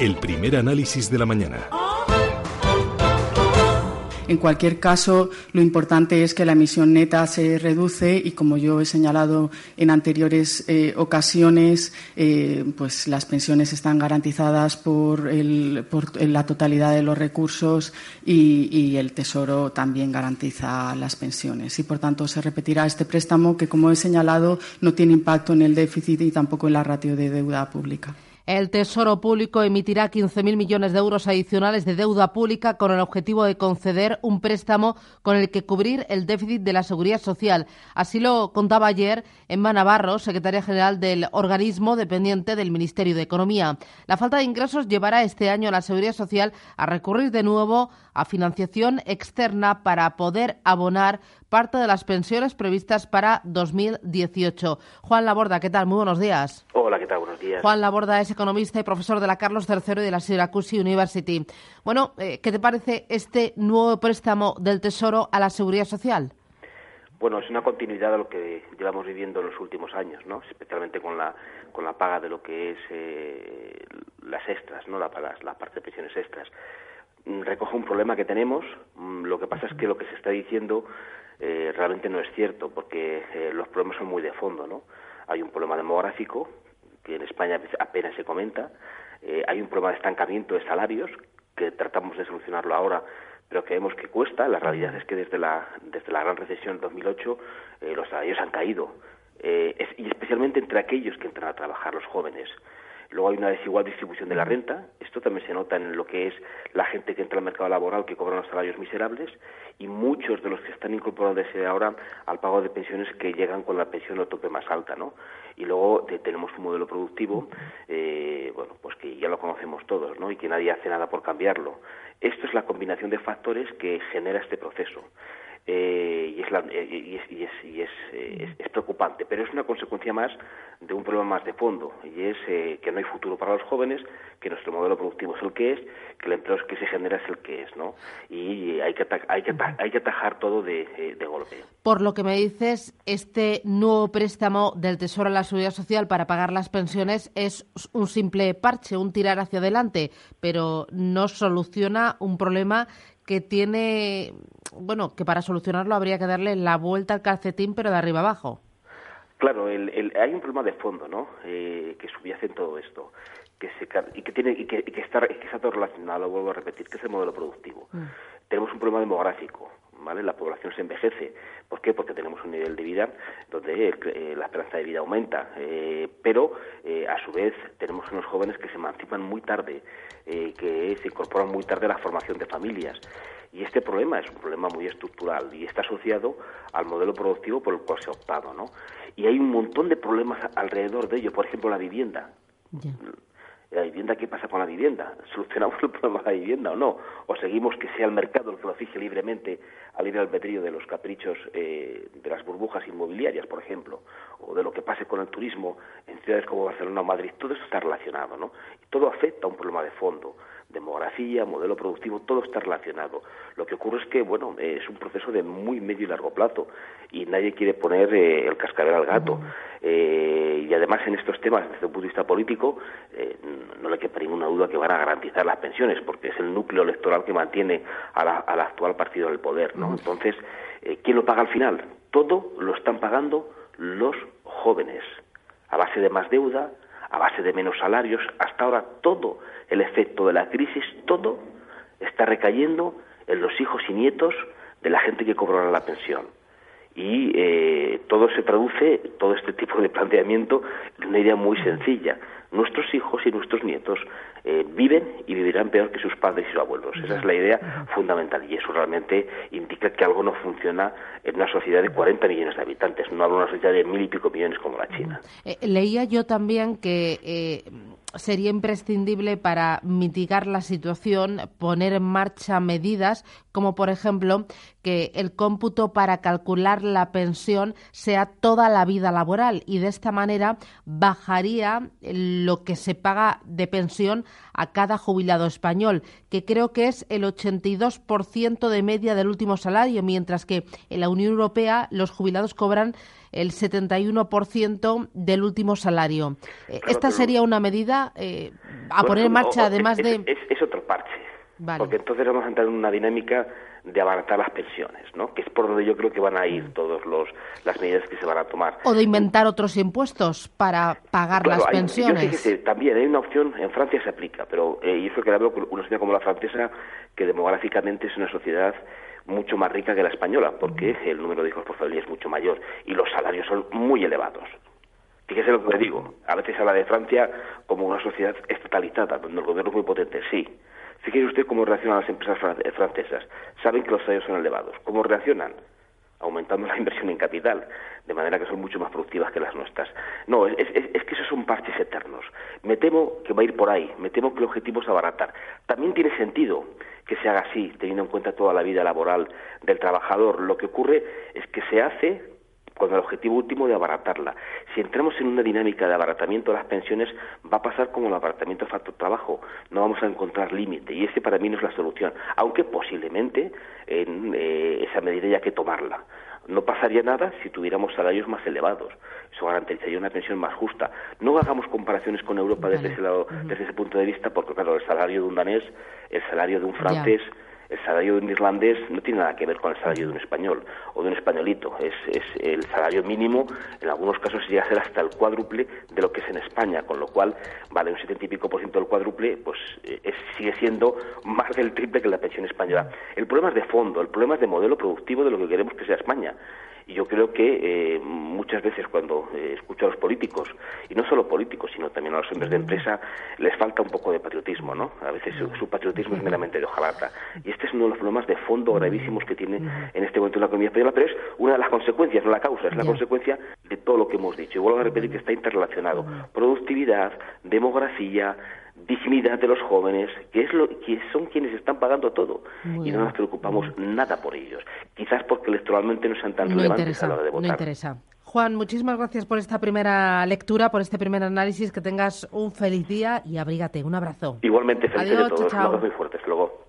El primer análisis de la mañana. En cualquier caso, lo importante es que la emisión neta se reduce y, como yo he señalado en anteriores eh, ocasiones, eh, pues las pensiones están garantizadas por, la totalidad de los recursos y, y, el Tesoro también garantiza las pensiones. Y, por tanto, se repetirá este préstamo que, como he señalado, no tiene impacto en el déficit y tampoco en la ratio de deuda pública. El Tesoro Público emitirá 15.000 millones de euros adicionales de deuda pública con el objetivo de conceder un préstamo con el que cubrir el déficit de la seguridad social. Así lo contaba ayer Emma Navarro, secretaria general del organismo dependiente del Ministerio de Economía. La falta de ingresos llevará este año a la seguridad social a recurrir de nuevo a financiación externa para poder abonar parte de las pensiones previstas para 2018. Juan Laborda, ¿qué tal? Muy buenos días. Hola, ¿qué tal? Buenos días. Juan Laborda es economista y profesor de la Carlos III y de la Syracuse University. Bueno, eh, ¿qué te parece este nuevo préstamo del Tesoro a la Seguridad Social? Bueno, es una continuidad de lo que llevamos viviendo en los últimos años, ¿no? Especialmente con la con la paga de lo que es eh, las extras, ¿no? La, las, la parte de pensiones extras. Mm, recoge un problema que tenemos. Mm, lo que pasa es que lo que se está diciendo eh, realmente no es cierto, porque eh, los problemas son muy de fondo, ¿no? Hay un problema demográfico que en España apenas se comenta. Eh, hay un problema de estancamiento de salarios que tratamos de solucionarlo ahora, pero que vemos que cuesta. La realidad es que desde la desde la gran recesión del 2008 los salarios han caído y especialmente entre aquellos que entran a trabajar, los jóvenes. Luego hay una desigual distribución de la renta. Esto también se nota en lo que es la gente que entra al mercado laboral que cobra unos salarios miserables y muchos de los que están incorporándose ahora al pago de pensiones que llegan con la pensión o tope más alta, ¿no? Y luego tenemos un modelo productivo, eh, bueno, pues que ya lo conocemos todos, ¿no? Y que nadie hace nada por cambiarlo. Esto es la combinación de factores que genera este proceso. Eh, y, es, eh, y, es, y, eh, es, preocupante, pero es una consecuencia más de un problema más de fondo, y es que no hay futuro para los jóvenes, que nuestro modelo productivo es el que es, que el empleo que se genera es el que es, ¿no? Y hay que, hay que, hay que atajar todo de, de, golpe. Por lo que me dices, este nuevo préstamo del Tesoro a la Seguridad Social para pagar las pensiones es un simple parche, un tirar hacia adelante, pero no soluciona un problema que tiene, bueno, que para solucionarlo habría que darle la vuelta al calcetín, pero de arriba abajo. Claro, hay un problema de fondo, ¿no? Eh, que subyace en todo esto, que se, y que tiene y que, está, que está todo relacionado, vuelvo a repetir, que es el modelo productivo. Mm. Tenemos un problema demográfico, ¿vale? La población se envejece. ¿Por qué? Porque tenemos un nivel de vida donde eh, la esperanza de vida aumenta, eh, pero a su vez tenemos unos jóvenes que se emancipan muy tarde, que se incorporan muy tarde a la formación de familias. Y este problema es un problema muy estructural y está asociado al modelo productivo por el cual se ha optado, ¿no? Y hay un montón de problemas alrededor de ello, por ejemplo, la vivienda. La vivienda, ¿qué pasa con la vivienda? ¿Solucionamos el problema de la vivienda o no? ¿O seguimos que sea el mercado el que lo fije libremente al libre albedrío de los caprichos eh, de las burbujas inmobiliarias, por ejemplo? O de lo que pase con el turismo en ciudades como Barcelona o Madrid. Todo eso está relacionado, ¿no? Y todo afecta a un problema de fondo demografía, modelo productivo, todo está relacionado. Lo que ocurre es que, bueno, es un proceso de muy medio y largo plazo y nadie quiere poner eh, el cascabel al gato. Eh, y además en estos temas, desde un punto de vista político, eh, no le quepa ninguna duda que van a garantizar las pensiones, porque es el núcleo electoral que mantiene al actual partido del poder, ¿no? Entonces, ¿quién lo paga al final? Todo lo están pagando los jóvenes, a base de más deuda, a base de menos salarios. Hasta ahora todo el efecto de la crisis, todo está recayendo en los hijos y nietos de la gente que cobrará la pensión. Y eh, todo se traduce, todo este tipo de planteamiento, en una idea muy sencilla. Nuestros hijos y nuestros nietos eh, viven y vivirán peor que sus padres y sus abuelos. Esa es la idea fundamental y eso realmente indica que algo no funciona en una sociedad de 40 millones de habitantes, no hablo de una sociedad de mil y pico millones como la China. Eh, leía yo también que sería imprescindible para mitigar la situación poner en marcha medidas como por ejemplo que el cómputo para calcular la pensión sea toda la vida laboral y de esta manera bajaría lo que se paga de pensión a cada jubilado español, que creo que es el 82% de media del último salario, mientras que en la Unión Europea los jubilados cobran el 71% del último salario. Eh, ¿Esta sería una medida eh, a poner en marcha, además de...? Es, otro parche, porque entonces vamos a entrar en una dinámica de abaratar las pensiones, ¿no? Que es por donde yo creo que van a ir todas las medidas que se van a tomar. O de inventar otros impuestos para pagar las pensiones. también hay una opción, en Francia se aplica, pero eh, y eso que hablo con una sociedad como la francesa, que demográficamente es una sociedad mucho más rica que la española, porque el número de hijos por familia es mucho mayor y los salarios son muy elevados. Fíjese lo que le digo, a veces habla de Francia como una sociedad estatalizada, donde el gobierno es muy potente, sí, Fíjese usted cómo reaccionan las empresas eh, francesas. Saben que los salarios son elevados. ¿Cómo reaccionan? aumentando la inversión en capital, de manera que son mucho más productivas que las nuestras. No, es, que esos son parches eternos. Me temo que va a ir por ahí, me temo que el objetivo es abaratar. También tiene sentido que se haga así, teniendo en cuenta toda la vida laboral del trabajador. Lo que ocurre es que se hace con el objetivo último de abaratarla. Si entramos en una dinámica de abaratamiento de las pensiones, va a pasar como el abaratamiento de factor trabajo, no vamos a encontrar límite y ese para mí no es la solución, aunque posiblemente en, eh, esa medida haya que tomarla. No pasaría nada si tuviéramos salarios más elevados. Eso garantizaría una pensión más justa. No hagamos comparaciones con Europa desde ese, lado, desde ese punto de vista, porque claro, el salario de un danés, el salario de un francés, el salario de un irlandés no tiene nada que ver con el salario de un español o de un españolito. Es, es el salario mínimo, en algunos casos llega a ser hasta el cuádruple de lo que es en España, con lo cual vale un setenta y pico por ciento del cuádruple, pues eh, sigue siendo más del triple que la pensión española. El problema es de fondo, el problema es de modelo productivo de lo que queremos que sea España. Y yo creo que eh, muchas veces cuando eh, escucho a los políticos, y no solo políticos, sino también a los hombres de empresa, les falta un poco de patriotismo, ¿no? A veces su, patriotismo es meramente de hojalata. Y este es uno de los problemas de fondo gravísimos que tiene en este momento la economía española, pero es una de las consecuencias, no la causa, es la consecuencia de todo lo que hemos dicho. Y vuelvo a repetir que está interrelacionado. Productividad, demografía, dignidad de los jóvenes, que es lo que son quienes están pagando todo y no nos preocupamos nada por ellos. Quizás porque electoralmente no sean tan relevantes a la hora de votar. No interesa. Juan, muchísimas gracias por esta primera lectura, por este primer análisis. Que tengas un feliz día y abrígate. Un abrazo. Igualmente, feliz de todos. Un abrazo muy fuerte. luego.